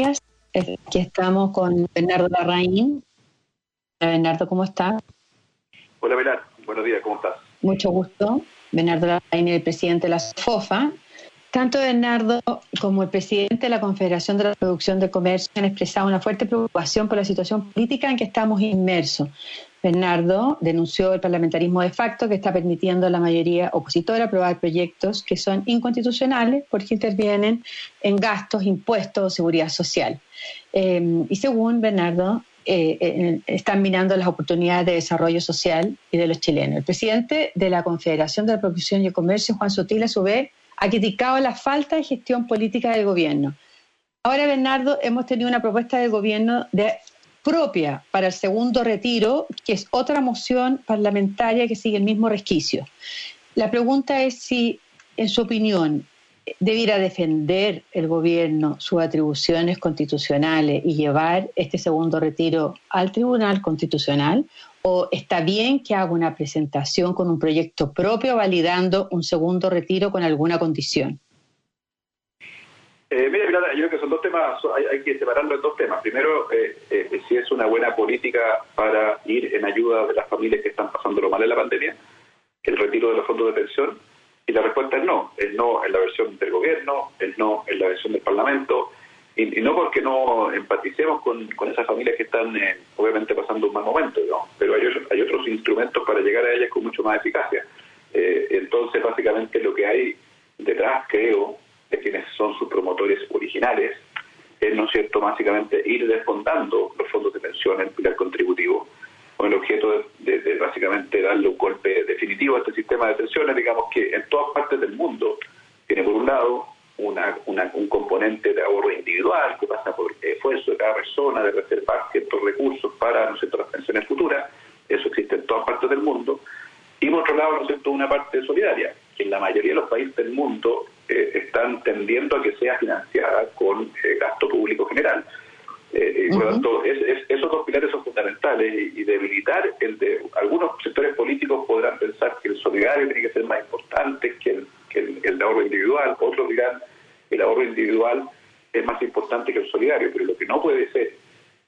días. Aquí estamos con Bernardo Larraín. Bernardo, ¿cómo estás? Hola Belar, buenos días, ¿cómo estás? Mucho gusto. Bernardo Larraín, el presidente de la FOFA. Tanto Bernardo como el presidente de la Confederación de la Producción de Comercio han expresado una fuerte preocupación por la situación política en que estamos inmersos. Bernardo denunció el parlamentarismo de facto que está permitiendo a la mayoría opositora aprobar proyectos que son inconstitucionales porque intervienen en gastos, impuestos o seguridad social. Eh, y según Bernardo, eh, eh, están minando las oportunidades de desarrollo social y de los chilenos. El presidente de la Confederación de la Producción y Comercio, Juan Sotil, a su vez, ha criticado la falta de gestión política del gobierno. Ahora, Bernardo, hemos tenido una propuesta del gobierno de, propia para el segundo retiro, que es otra moción parlamentaria que sigue el mismo resquicio. La pregunta es si, en su opinión, debiera defender el gobierno sus atribuciones constitucionales y llevar este segundo retiro al Tribunal Constitucional o está bien que haga una presentación con un proyecto propio validando un segundo retiro con alguna condición? Eh, mira, yo creo que son dos temas, hay, que separarlo en dos temas. Primero, eh, eh, si es una buena política para ir en ayuda de las familias que están pasando lo mal en la pandemia, el retiro de los fondos de pensión, y la respuesta es no, es no en la versión del gobierno, es no en la versión del Parlamento, y, no porque no empaticemos con, esas familias que están eh, obviamente pasando un mal momento, pero hay, hay otros instrumentos para llegar a ellas con mucho más eficacia. Eh, entonces, básicamente lo que hay detrás, creo, de quienes son sus promotores originales, es, ¿no es cierto?, básicamente ir desfondando los fondos de pensión, el pilar contributivo, con el objeto de, básicamente darle un golpe definitivo a este sistema de pensiones, digamos que en todas partes del mundo tiene por un lado una, un componente de ahorro individual que pasa por el esfuerzo de cada persona de reservar ciertos recursos para ¿no las pensiones futuras, eso existe en todas partes del mundo, y por otro lado, ¿no cierto?, una parte solidaria, que en la mayoría de los países del mundo eh, están tendiendo a que sea financiada con eh, gasto público general. Eh, y por lo tanto, esos dos pilares son fundamentales y, debilitar el de algunos sectores políticos podrán pensar que el solidario tiene que ser más importante que el, que el, ahorro individual, otros dirán el ahorro individual es más importante que el solidario, pero lo que no puede ser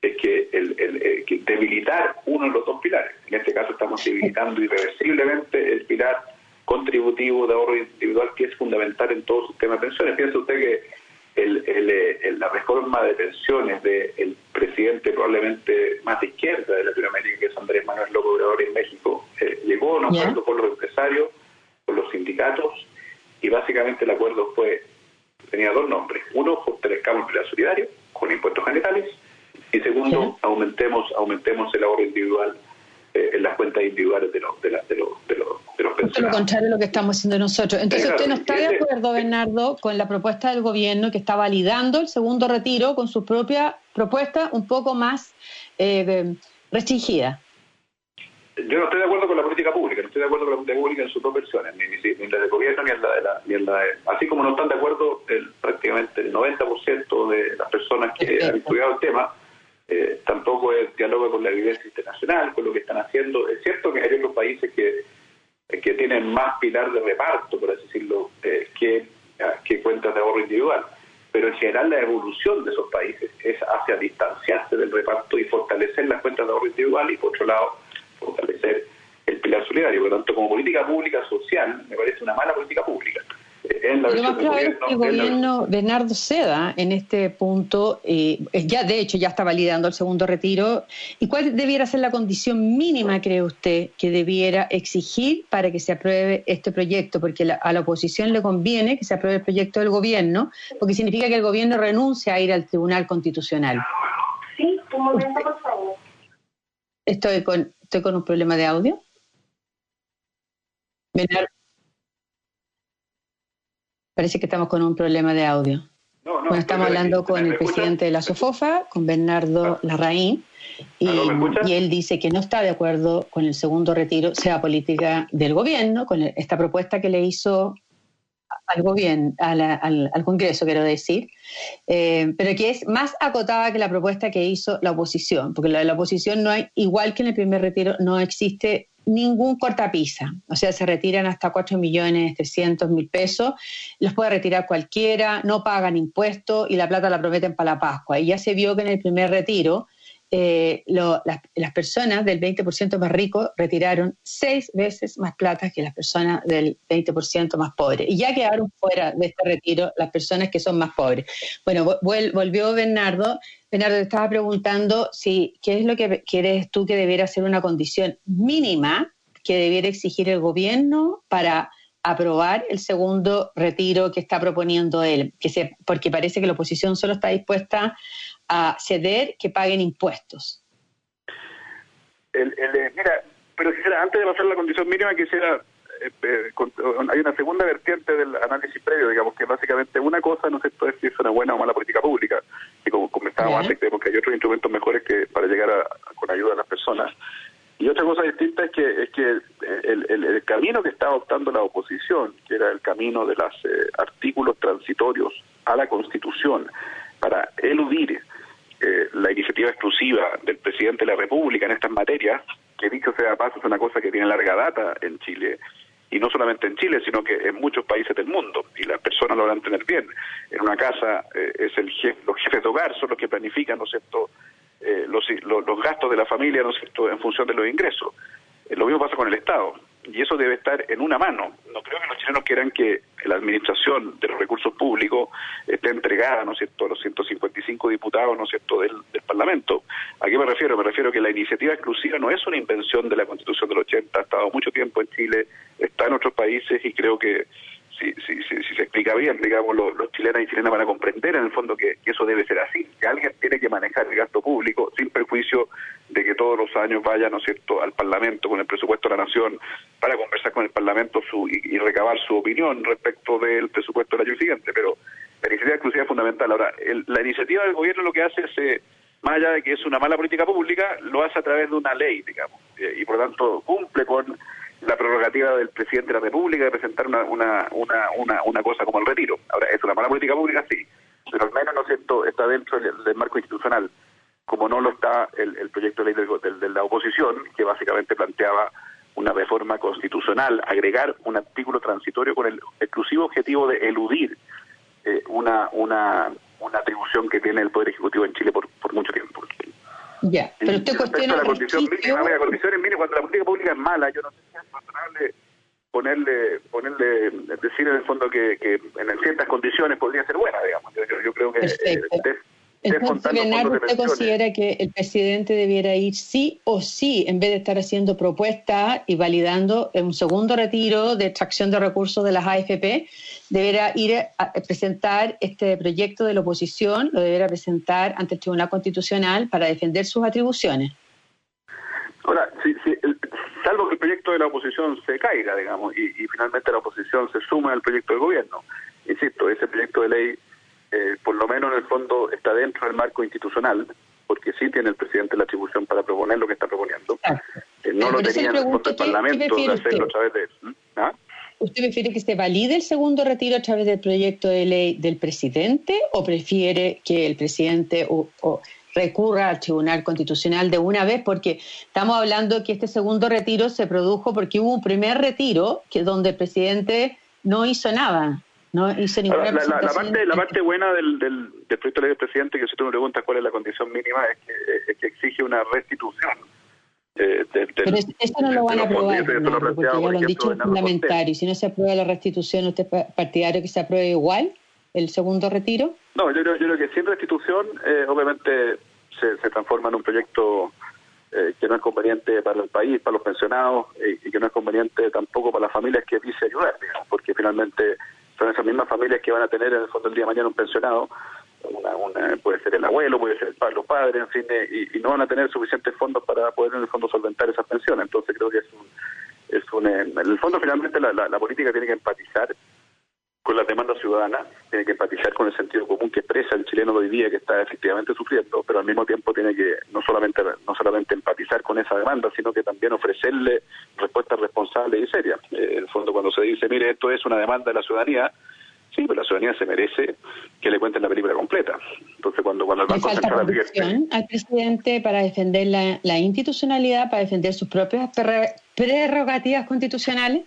es que, el, el, que debilitar uno de los dos pilares. En este caso estamos debilitando irreversiblemente el pilar contributivo de ahorro individual que es fundamental en todo el sistema de pensiones. Piensa usted que el, la reforma de pensiones del presidente probablemente más de izquierda de Latinoamérica, que es Andrés Manuel López Obrador en México, eh, llegó a un acuerdo con los empresarios, con los sindicatos, y básicamente el acuerdo fue, tenía dos nombres. Uno, fortalezcamos el solidario con impuestos generales, y segundo, aumentemos, aumentemos el ahorro individual eh, en las cuentas individuales de los, de, de los, de los, de los lo contrario de lo que estamos haciendo nosotros. Entonces, ¿usted no está de acuerdo, Bernardo, con la propuesta del gobierno que está validando el segundo retiro con su propia propuesta un poco más eh, restringida? Yo no estoy de acuerdo con la política pública, no estoy de acuerdo con la política pública en sus dos versiones, ni, ni, la del gobierno ni en la de la, ni en la Así como no están de acuerdo el, prácticamente el 90% de las personas que han estudiado el tema, eh, tampoco es diálogo con la evidencia internacional, con lo que están haciendo. Es cierto que hay otros países que, que tienen más pilar de reparto, por así decirlo, eh, que, que cuentas de ahorro individual, pero en general la evolución de esos países es hacia distanciarse del reparto y fortalecer las cuentas de ahorro individual y, por otro lado, fortalecer el pilar solidario. Por lo tanto, como política pública social, me parece una mala política pública. Lo más probable es que el gobierno Bernardo Seda en este punto, eh, ya de hecho ya está validando el segundo retiro. ¿Y cuál debiera ser la condición mínima, cree usted, que debiera exigir para que se apruebe este proyecto? Porque a la oposición le conviene que se apruebe el proyecto del gobierno, porque significa que el gobierno renuncia a ir al Tribunal Constitucional. Sí, un momento, por favor. Estoy con, estoy con un problema de audio. Bernardo. Parece que estamos con un problema de audio. bueno, estamos hablando con el presidente de la SOFOFA, con Bernardo ah. Larraín, y, y, él dice que no está de acuerdo con el segundo retiro, sea política del gobierno, con esta propuesta que le hizo al gobierno, al, Congreso, quiero decir, eh, pero que es más acotada que la propuesta que hizo la oposición, porque la, la oposición no hay, igual que en el primer retiro, no existe ningún cortapisa, o sea, se retiran hasta 4 millones 300 mil pesos, los puede retirar cualquiera, no pagan impuestos y la plata la prometen para la Pascua. Y ya se vio que en el primer retiro eh, las, personas del 20% más rico retiraron seis veces más plata que las personas del 20% más pobres. Y ya quedaron fuera de este retiro las personas que son más pobres. Bueno, volvió Bernardo. Bernardo, te estaba preguntando si qué es lo que quieres tú que debiera ser una condición mínima que debiera exigir el gobierno para aprobar el segundo retiro que está proponiendo él, que se, porque parece que la oposición solo está dispuesta a ceder que paguen impuestos. El, eh, mira, pero quisiera, antes de pasar a la condición mínima, quisiera, eh, eh, hay una segunda vertiente del análisis previo, digamos, que básicamente una cosa, no sé es si es una buena o mala política pública, y como comentábamos antes, creemos que hay otros instrumentos mejores que para llegar a, con ayuda a las personas. Y otra cosa distinta es que es que el, el, camino que está adoptando la oposición, que era el camino de los artículos transitorios a la Constitución, para eludir eh, la iniciativa exclusiva del presidente de la República en estas materias, que dicho sea paso es una cosa que tiene larga data en Chile, y no solamente en Chile, sino que en muchos países del mundo, y las personas lo van a bien. En una casa eh, es el los jefes de hogar son los que planifican, ¿no es cierto?, eh, los, los, gastos de la familia, ¿no es cierto?, en función de los ingresos. lo mismo pasa con el Estado y eso debe estar en una mano. No creo que los chilenos quieran que la administración de los recursos públicos esté entregada, ¿no es cierto?, a los 155 diputados, ¿no es cierto?, del, Parlamento. ¿A qué me refiero? Me refiero que la iniciativa exclusiva no es una invención de la Constitución del 80, ha estado mucho tiempo en Chile, está en otros países y creo que si, si, si, se explica bien, digamos, los, los, chilenos y chilenas van a comprender en el fondo que, eso debe ser así, que alguien tiene que manejar el gasto público sin perjuicio de que todos los años vaya, ¿no es cierto?, al Parlamento con el presupuesto de la Nación para conversar con el Parlamento su, y, recabar su opinión respecto del presupuesto del año siguiente, pero la iniciativa exclusiva fundamental. Ahora, la iniciativa del gobierno lo que hace es... Eh, más allá de que es una mala política pública, lo hace a través de una ley, digamos, eh, y por lo tanto cumple con la prerrogativa del presidente de la República de presentar una, una, una, una, cosa como el retiro. Ahora, ¿es una mala política pública? Sí, pero al menos, ¿no es está dentro del, marco institucional, como no lo está el, el proyecto de ley de la oposición, que básicamente planteaba una reforma constitucional, agregar un artículo transitorio con el exclusivo objetivo de eludir eh, una, una, una atribución que tiene el Poder Ejecutivo en Chile por, por mucho tiempo. Ya, pero usted cuestiona la condición mínima, la condición mínima, cuando la política pública es mala, yo no sé si es razonable ponerle, ponerle, decir en el fondo que, que en ciertas condiciones podría ser buena, digamos. Yo, yo creo que entonces, Bernardo, ¿usted considera que el presidente debiera ir sí o sí, en vez de estar haciendo propuestas y validando un segundo retiro de extracción de recursos de las AFP, deberá ir a presentar este proyecto de la oposición, lo deberá presentar ante el Tribunal Constitucional para defender sus atribuciones? Ahora, salvo que el proyecto de la oposición se caiga, digamos, y, y finalmente la oposición se suma al proyecto del gobierno. Insisto, ese proyecto de ley eh, por lo menos en el fondo está dentro del marco institucional, porque sí tiene el presidente la atribución para proponer lo que está proponiendo. Eh, no lo tenía en el, Parlamento de hacerlo a través de... ¿Ah? ¿Usted prefiere que se valide el segundo retiro a través del proyecto de ley del presidente o prefiere que el presidente recurra al Tribunal Constitucional de una vez? Porque estamos hablando que este segundo retiro se produjo porque hubo un primer retiro que donde el presidente no hizo nada. No la, parte, la parte buena del, del, proyecto de ley del presidente, que si tú me preguntas cuál es la condición mínima, es que, es que exige una restitución. Eh, Pero eso no lo van a aprobar, porque ya lo han dicho fundamental. Y si no se aprueba la restitución, ¿usted partidario que se apruebe igual el segundo retiro? No, yo creo, yo creo que sin restitución, eh, obviamente se, se transforma en un proyecto eh, que no es conveniente para el país, para los pensionados, eh, y que no es conveniente tampoco para las familias que dice ayudar, digamos, porque finalmente son esas mismas familias que van a tener en el fondo del día de mañana un pensionado, una, puede ser el abuelo, puede ser el los padres, en fin, eh, y, no van a tener suficientes fondos para poder en el fondo solventar esas pensiones. Entonces creo que es un, es un en el fondo finalmente la, la política tiene que empatizar con las demandas ciudadanas, tiene que empatizar con el sentido común que expresa el chileno de hoy día que está efectivamente sufriendo, pero al mismo tiempo tiene que no solamente no solamente empatizar con esa demanda, sino que también ofrecerle respuestas responsables y serias. Eh, en el fondo, cuando se dice, mire, esto es una demanda de la ciudadanía, sí, pero la ciudadanía se merece que le cuenten la película completa. Entonces, cuando, cuando el Banco Central al presidente para defender la, la institucionalidad, para defender sus propias prerrogativas constitucionales?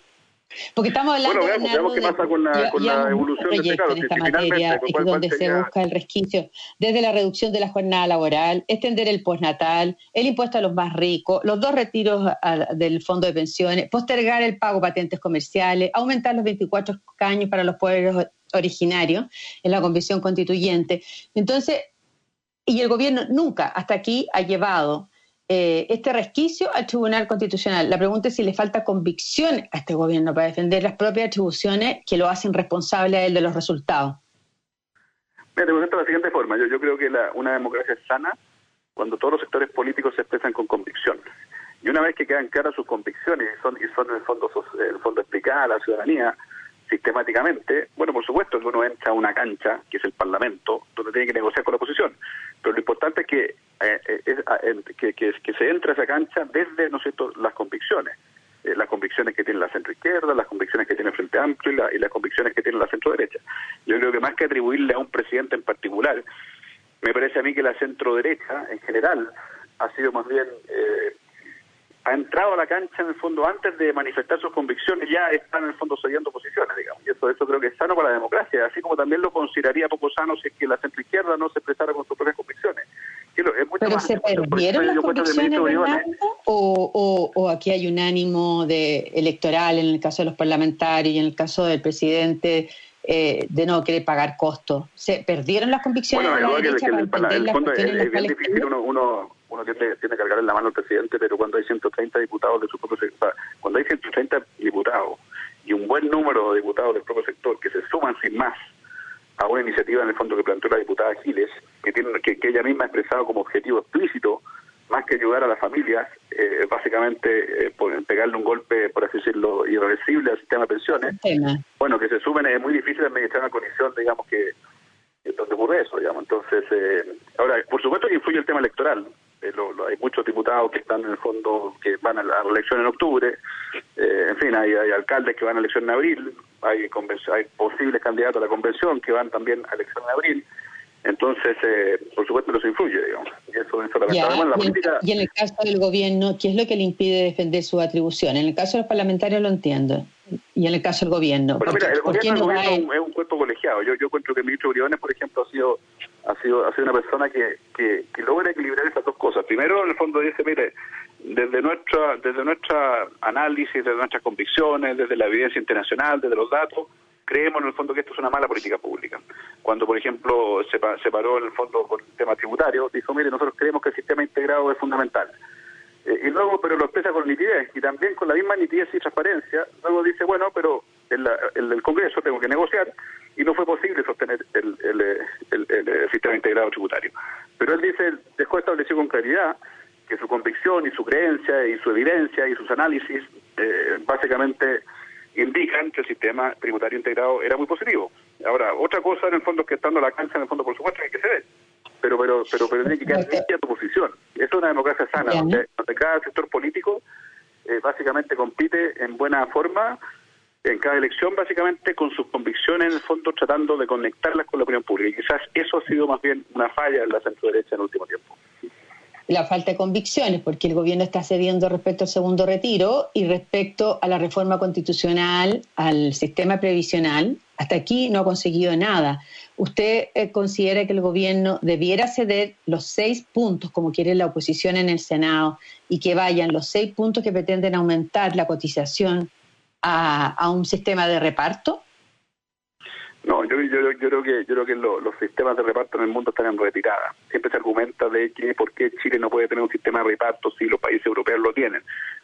Porque estamos hablando bueno, veamos, qué pasa con la, con la evolución de este En esta materia, es donde se busca el resquicio desde la reducción de la jornada laboral, extender el postnatal, el impuesto a los más ricos, los dos retiros del fondo de pensiones, postergar el pago de patentes comerciales, aumentar los 24 caños para los pueblos originarios en la convención constituyente. Entonces, y el gobierno nunca hasta aquí ha llevado eh, este resquicio al Tribunal Constitucional. La pregunta es si le falta convicción a este gobierno para defender las propias atribuciones que lo hacen responsable a él de los resultados. Mira, te de la siguiente forma. Yo, creo que una democracia es sana cuando todos los sectores políticos se expresan con convicción. Y una vez que quedan claras sus convicciones y son, y son en el fondo, en el fondo explicadas a la ciudadanía, sistemáticamente, bueno, por supuesto que uno entra a una cancha, que es el Parlamento, donde tiene que negociar con la oposición, pero lo importante es que, eh, eh, ah, que, que, se entre a esa cancha desde, ¿no las convicciones, eh, las convicciones que tiene la centro-izquierda, las convicciones que tiene el Frente Amplio y, las convicciones que tiene la centro-derecha. Yo creo que más que atribuirle a un presidente en particular, me parece a mí que la centro-derecha en general ha sido más bien... Eh, ha entrado a la cancha en el fondo antes de manifestar sus convicciones, ya están en el fondo cediendo posiciones, digamos. Y eso, eso creo que es sano para la democracia, así como también lo consideraría poco sano si es que la centroizquierda no se expresara con sus propias convicciones. Pero se perdieron las convicciones, o, o, aquí hay un ánimo de electoral en el caso de los parlamentarios y en el caso del presidente eh, de no querer pagar costos. ¿Se perdieron las convicciones bueno, de la derecha para el, el fondo es, es bien difícil uno, uno uno tiene, tiene que cargar en la mano al presidente, pero cuando hay 130 diputados de su propio sector, cuando hay 130 diputados y un buen número de diputados del propio sector que se suman sin más a una iniciativa en el fondo que planteó la diputada Giles, que, tiene, que, ella misma ha expresado como objetivo explícito, más que ayudar a las familias, eh, básicamente eh, pegarle un golpe, por así decirlo, irreversible al sistema de pensiones, bueno, que se sumen, es muy difícil administrar una condición, digamos, que donde ocurre eso, digamos. Entonces, eh, ahora, por supuesto que influye el tema electoral, eh, hay muchos diputados que están en el fondo, que van a la elección en octubre, eh, en fin, hay, alcaldes que van a elección en abril, hay, hay posibles candidatos a la convención que van también a elección en abril, entonces, eh, por supuesto que eso influye, digamos. Y la política... y en el caso del gobierno, ¿qué es lo que le impide defender su atribución? En el caso de los parlamentarios lo entiendo. Y en el caso del gobierno. Bueno, mira, el gobierno, es un cuerpo colegiado. Yo, yo encuentro que el ministro Briones, por ejemplo, ha sido ha sido ha sido una persona que, que, que logra equilibrar esas dos cosas. Primero, en el fondo dice, mire, desde nuestra desde nuestra análisis, desde nuestras convicciones, desde la evidencia internacional, desde los datos, creemos en el fondo que esto es una mala política pública. Cuando, por ejemplo, se, se paró el fondo con el tema tributario, dijo, mire, nosotros creemos que el sistema integrado es fundamental. Eh, y luego, pero lo expresa con nitidez, y también con la misma nitidez y transparencia, luego dice, bueno, pero en, el Congreso tengo que negociar, y no fue posible sostener el, el, sistema integrado tributario. Pero él dice, dejó establecido con claridad que su convicción y su creencia y su evidencia y sus análisis eh, básicamente indican que el sistema tributario integrado era muy positivo. Ahora, otra cosa en el fondo es que estando la cancha, en el fondo, por supuesto, hay que ceder. Pero, pero, pero, pero tiene que quedar limpia tu posición. Eso es una democracia sana, donde, cada sector político eh, básicamente compite en buena forma en cada elección, básicamente con sus convicciones, en el fondo, tratando de conectarlas con la opinión pública. Y quizás eso ha sido más bien una falla en la centro derecha en el último tiempo la falta de convicciones, porque el gobierno está cediendo respecto al segundo retiro y respecto a la reforma constitucional, al sistema previsional. Hasta aquí no ha conseguido nada. ¿Usted eh, considera que el gobierno debiera ceder los seis puntos, como quiere la oposición en el Senado, y que vayan los seis puntos que pretenden aumentar la cotización a un sistema de reparto? No, yo, yo, yo creo que yo creo que los sistemas de reparto en el mundo están en retirada. Siempre se argumenta de que por qué Chile no puede tener un sistema de reparto si los países europeos lo tienen.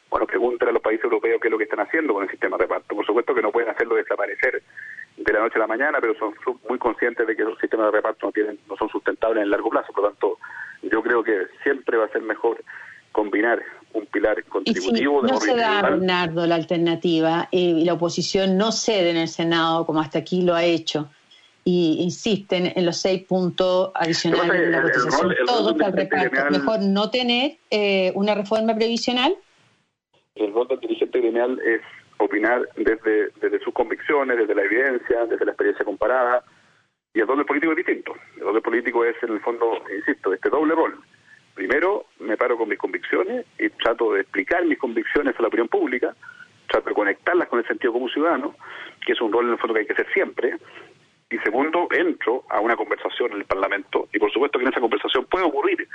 Bueno, pregúntale a los países europeos qué es lo que están haciendo con el sistema de reparto. Por supuesto que no pueden hacerlo desaparecer de la noche a la mañana, pero son, muy conscientes de que los sistemas de reparto no tienen no son sustentables en el largo plazo. Por lo tanto, yo creo que siempre va a ser mejor combinar un pilar contributivo y si no se da, Bernardo, la alternativa y la oposición no cede en el Senado como hasta aquí lo ha hecho y insisten en los seis puntos adicionales de la cotización, todo está reparto. Mejor no tener eh, una reforma previsional. El rol del dirigente gremial es opinar desde, desde sus convicciones, desde la evidencia, desde la experiencia comparada, y el rol del político es distinto. El rol del político es, en el fondo, insisto, este doble rol Primero, me paro con mis convicciones y trato de explicar mis convicciones a la opinión pública, trato de conectarlas con el sentido común ciudadano, que es un rol en el fondo que hay que hacer siempre. Y segundo, entro a una conversación en el Parlamento y por supuesto que en esa conversación puede ocurrir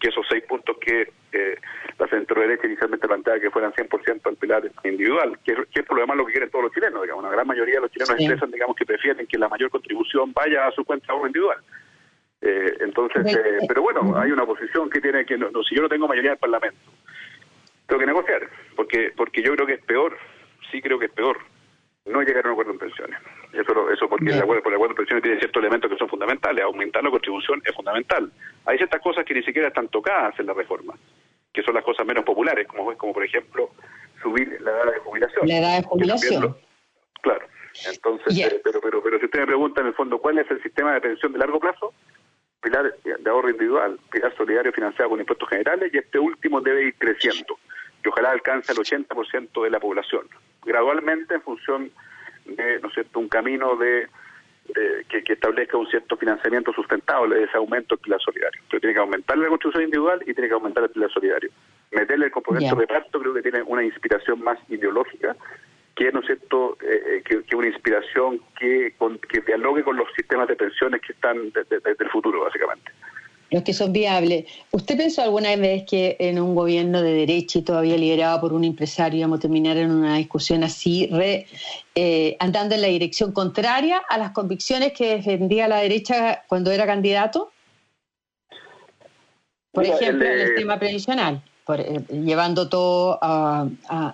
que esos seis puntos que eh, la centro derecha inicialmente planteaba que fueran 100% al pilar individual, que, es por lo demás lo que quieren todos los chilenos, digamos, una gran mayoría de los chilenos expresan, digamos, que prefieren que la mayor contribución vaya a su cuenta ahorro individual. Eh, entonces, eh, pero bueno, hay una oposición que tiene que, no, si yo no tengo mayoría del Parlamento, tengo que negociar, porque porque yo creo que es peor, sí creo que es peor, no llegar a un acuerdo en pensiones. Eso, eso porque el acuerdo, el acuerdo en pensiones tiene ciertos elementos que son fundamentales. Aumentar la contribución es fundamental. Hay ciertas cosas que ni siquiera están tocadas en la reforma, que son las cosas menos populares, como, como por ejemplo subir la edad de jubilación. La edad de jubilación. Claro. Entonces, eh, pero, pero, pero si usted me pregunta en el fondo cuál es el sistema de pensión de largo plazo, pilar de ahorro individual, pilar solidario financiado con impuestos generales y este último debe ir creciendo y ojalá alcance el 80% de la población, gradualmente en función de ¿no cierto? un camino de, que, establezca un cierto financiamiento sustentable de ese aumento del pilar solidario. Pero tiene que aumentar la construcción individual y tiene que aumentar el pilar solidario. Meterle el componente de reparto creo que tiene una inspiración más ideológica que no es cierto eh, eh, que, una inspiración que, que dialogue con los sistemas de pensiones que están desde el futuro básicamente los que son viables. ¿Usted pensó alguna vez que en un gobierno de derecha y todavía liderado por un empresario íbamos a terminar en una discusión así, eh, andando en la dirección contraria a las convicciones que defendía la derecha cuando era candidato? Por ejemplo, en el tema previsional. Eh, llevando todo a,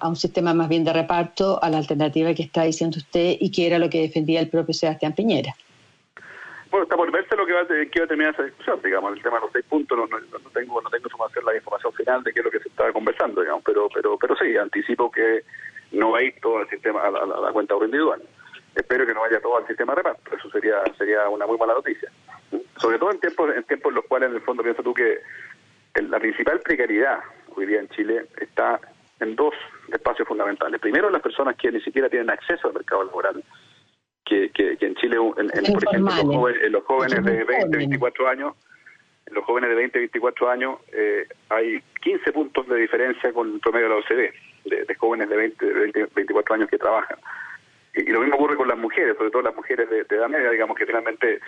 un sistema más bien de reparto, a la alternativa que está diciendo usted y que era lo que defendía el propio Sebastián Piñera. Bueno, está por verse lo que va, a, a terminar esa discusión, digamos, el tema de los seis puntos, no, no, tengo no tengo información, la información final de qué es lo que se estaba conversando, digamos, pero pero pero sí, anticipo que no va a ir todo al sistema, a la, cuenta individual. Espero que no vaya todo al sistema de reparto, eso sería sería una muy mala noticia. Sobre todo en tiempos en tiempos en los cuales, en el fondo, piensa tú que la principal precariedad hoy día en Chile está en dos espacios fundamentales. Primero, las personas que ni siquiera tienen acceso al mercado laboral que, que, en Chile, en, por ejemplo, los jóvenes, de 20, 24 años, los jóvenes de 20, 24 años, eh, hay 15 puntos de diferencia con el promedio de la OCDE, de, jóvenes de 20, de 20, 24 años que trabajan. Y, lo mismo ocurre con las mujeres, sobre todo las mujeres de, edad media, digamos que finalmente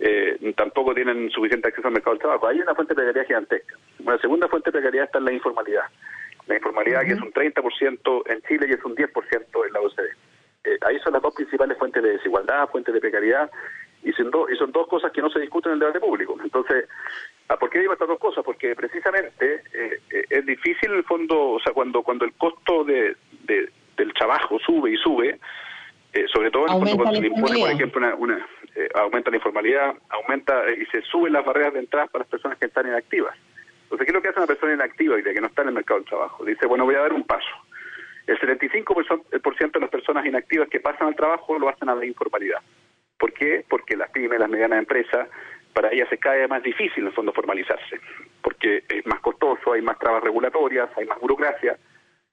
eh, tampoco tienen suficiente acceso al mercado del trabajo. Hay una fuente de precariedad gigantesca. Una segunda fuente de precariedad está en la informalidad. La informalidad que es un 30% en Chile y es un 10% en la OCDE. Eh, ahí son las dos principales fuentes de desigualdad, fuentes de precariedad, y son, y son dos cosas que no se discuten en el debate público. Entonces, ah, ¿por qué digo estas dos cosas? Porque precisamente eh, eh, es difícil en el fondo, o sea, cuando, cuando el costo de, del trabajo sube y sube, sobre todo en el fondo cuando se impone, por ejemplo, una, aumenta la informalidad, aumenta y se suben las barreras de entrada para las personas que están inactivas. Entonces, ¿qué es lo que hace una persona inactiva y de que no está en el mercado del trabajo? Dice, bueno, voy a dar un paso el 75% de las personas inactivas que pasan al trabajo lo hacen a la informalidad. ¿Por qué? Porque las pymes, las medianas empresas, para ellas se cae más difícil en el fondo formalizarse, porque es más costoso, hay más trabas regulatorias, hay más burocracia.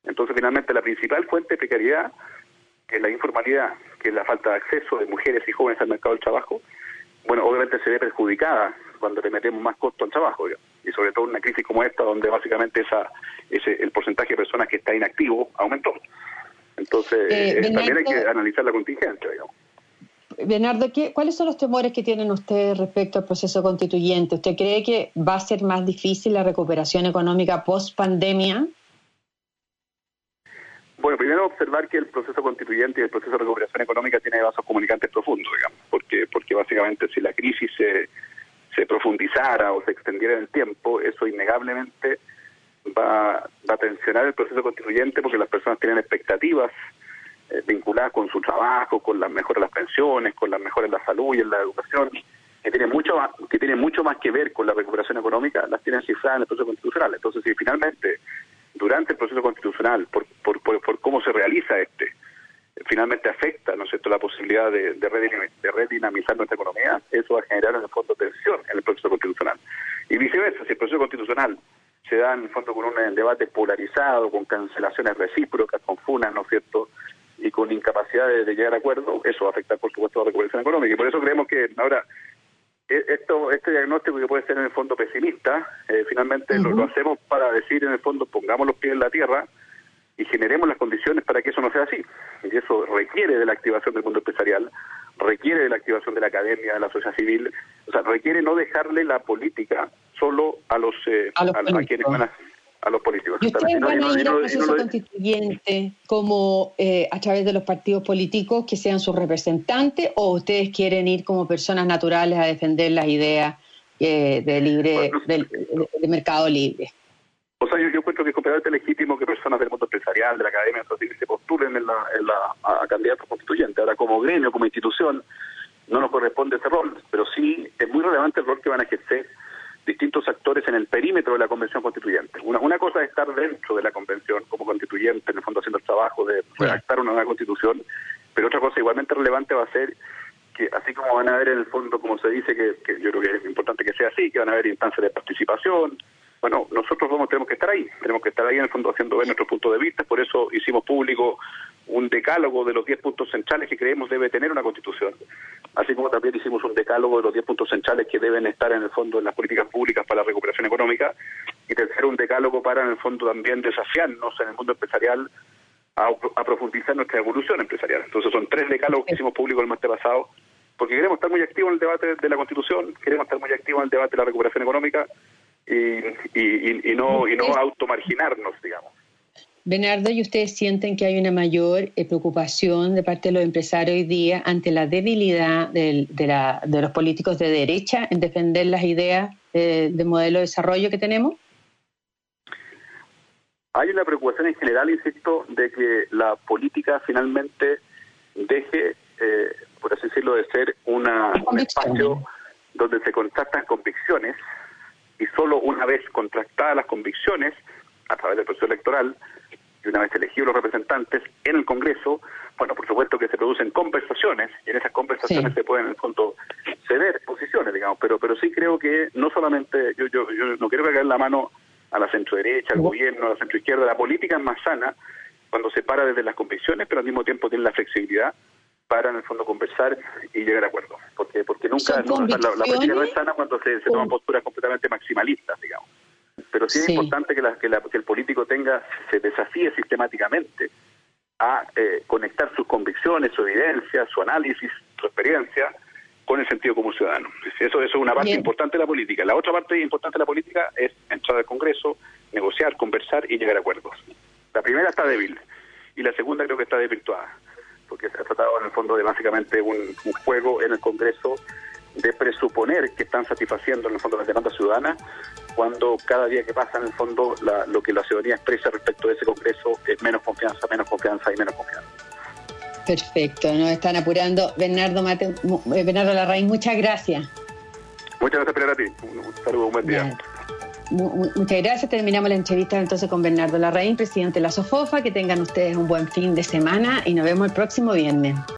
Entonces, finalmente, la principal fuente de precariedad, que la informalidad, que es la falta de acceso de mujeres y jóvenes al mercado del trabajo, bueno, obviamente se ve perjudicada cuando le metemos más costo al trabajo, y sobre todo en una crisis como esta, donde básicamente esa, ese, el porcentaje de personas que está inactivo aumentó. Entonces, eh, eh, también hay que analizar la contingencia, digamos. Bernardo, ¿qué, ¿cuáles son los temores que tienen ustedes respecto al proceso constituyente? ¿Usted cree que va a ser más difícil la recuperación económica post pandemia? Bueno, primero observar que el proceso constituyente y el proceso de recuperación económica tiene vasos comunicantes profundos, digamos, porque porque básicamente si la crisis se, se profundizara o se extendiera en el tiempo, eso innegablemente va, va a tensionar el proceso constituyente porque las personas tienen expectativas eh, vinculadas con su trabajo, con las mejoras de las pensiones, con las mejoras en la salud y en la educación, que tiene mucho más, que tiene mucho más que ver con la recuperación económica, las tienen cifradas en el proceso constitucional. Entonces, si finalmente, durante el proceso constitucional, por, por, por cómo se realiza este, finalmente afecta ¿no es cierto? la posibilidad de, de, redinamizar nuestra economía, eso va a generar en el fondo tensión en el proceso constitucional. Y viceversa, si el proceso constitucional se da en el fondo con un debate polarizado, con cancelaciones recíprocas, con funas, ¿no es cierto?, y con incapacidad de, llegar a acuerdo, eso va a afectar, por supuesto, a la recuperación económica. Y por eso creemos que ahora esto, este diagnóstico que puede ser en el fondo pesimista, eh, finalmente lo, hacemos para decir en el fondo pongamos los pies en la tierra y generemos las condiciones para que eso no sea así. Y eso requiere de la activación del mundo empresarial, requiere de la activación de la academia, de la sociedad civil, o sea, requiere no dejarle la política solo a los, eh, a, quienes van a a los políticos. ¿Y ustedes van a ir al proceso constituyente como eh, a través de los partidos políticos que sean sus representantes o ustedes quieren ir como personas naturales a defender las ideas eh, de libre del, de mercado libre? O sea, yo, yo encuentro que es completamente legítimo que personas del mundo empresarial, de la academia, se postulen en la, en la, a candidatos constituyentes. Ahora, como gremio, como institución, no nos corresponde ese rol, pero sí es muy relevante el rol que van a ejercer distintos actores en el perímetro de la Convención Constituyente. Una, una cosa es estar dentro de la Convención como constituyente, en el fondo haciendo el trabajo de redactar una nueva constitución, pero otra cosa igualmente relevante va a ser que así como van a haber en el fondo, como se dice, que, yo creo que es importante que sea así, que van a haber instancias de participación, bueno, nosotros vamos, tenemos que estar ahí, tenemos que estar ahí en el fondo haciendo ver nuestro punto de vista, por eso hicimos público un decálogo de los 10 puntos centrales que creemos debe tener una constitución, así como también hicimos un decálogo de los 10 puntos centrales que deben estar en el fondo en las políticas públicas para la recuperación económica, y tercero, un decálogo para en el fondo también desafiarnos en el mundo empresarial a, profundizar nuestra evolución empresarial. Entonces son tres decálogos que hicimos público el martes pasado, porque queremos estar muy activos en el debate de la constitución, queremos estar muy activos en el debate de la recuperación económica y, y, no, y no automarginarnos, digamos. Bernardo, ¿y ustedes sienten que hay una mayor eh, preocupación de parte de los empresarios hoy día ante la debilidad de, la, de los políticos de derecha en defender las ideas de, modelo de desarrollo que tenemos? Hay una preocupación en general, insisto, de que la política finalmente deje, eh, por así decirlo, de ser una, un espacio donde se contrastan convicciones y solo una vez contrastadas las convicciones, a través del proceso electoral, y una vez elegidos los representantes en el Congreso, bueno, por supuesto que se producen conversaciones, y en esas conversaciones se pueden, en el fondo, ceder posiciones, digamos, pero pero sí creo que no solamente, yo, yo, yo no quiero pegar la mano a la centro-derecha, al gobierno, a la centro-izquierda, la política es más sana cuando se para desde las convicciones, pero al mismo tiempo tiene la flexibilidad para en el fondo conversar y llegar a acuerdos. Porque, porque nunca, la, política no es sana cuando se, se toman posturas completamente maximalistas, digamos. Pero sí es importante que, la, que, el político tenga, se desafíe sistemáticamente a eh, conectar sus convicciones, su evidencia, su análisis, su experiencia con el sentido como ciudadano. Eso, eso es una parte importante de la política. La otra parte importante de la política es entrar al Congreso, negociar, conversar y llegar a acuerdos. La primera está débil y la segunda creo que está desvirtuada porque se ha tratado en el fondo de básicamente un, juego en el Congreso de presuponer que están satisfaciendo en el fondo las demandas ciudadanas, cuando cada día que pasa en el fondo lo que la ciudadanía expresa respecto de ese Congreso es menos confianza, menos confianza y menos confianza. Perfecto, nos están apurando. Bernardo Mate, eh, Bernardo Larraín, muchas gracias. Muchas gracias, Pilar, a ti. Un, saludo, un buen día. Muchas gracias. Terminamos la entrevista entonces con Bernardo Larraín, presidente de la SOFOFA. Que tengan ustedes un buen fin de semana y nos vemos el próximo viernes.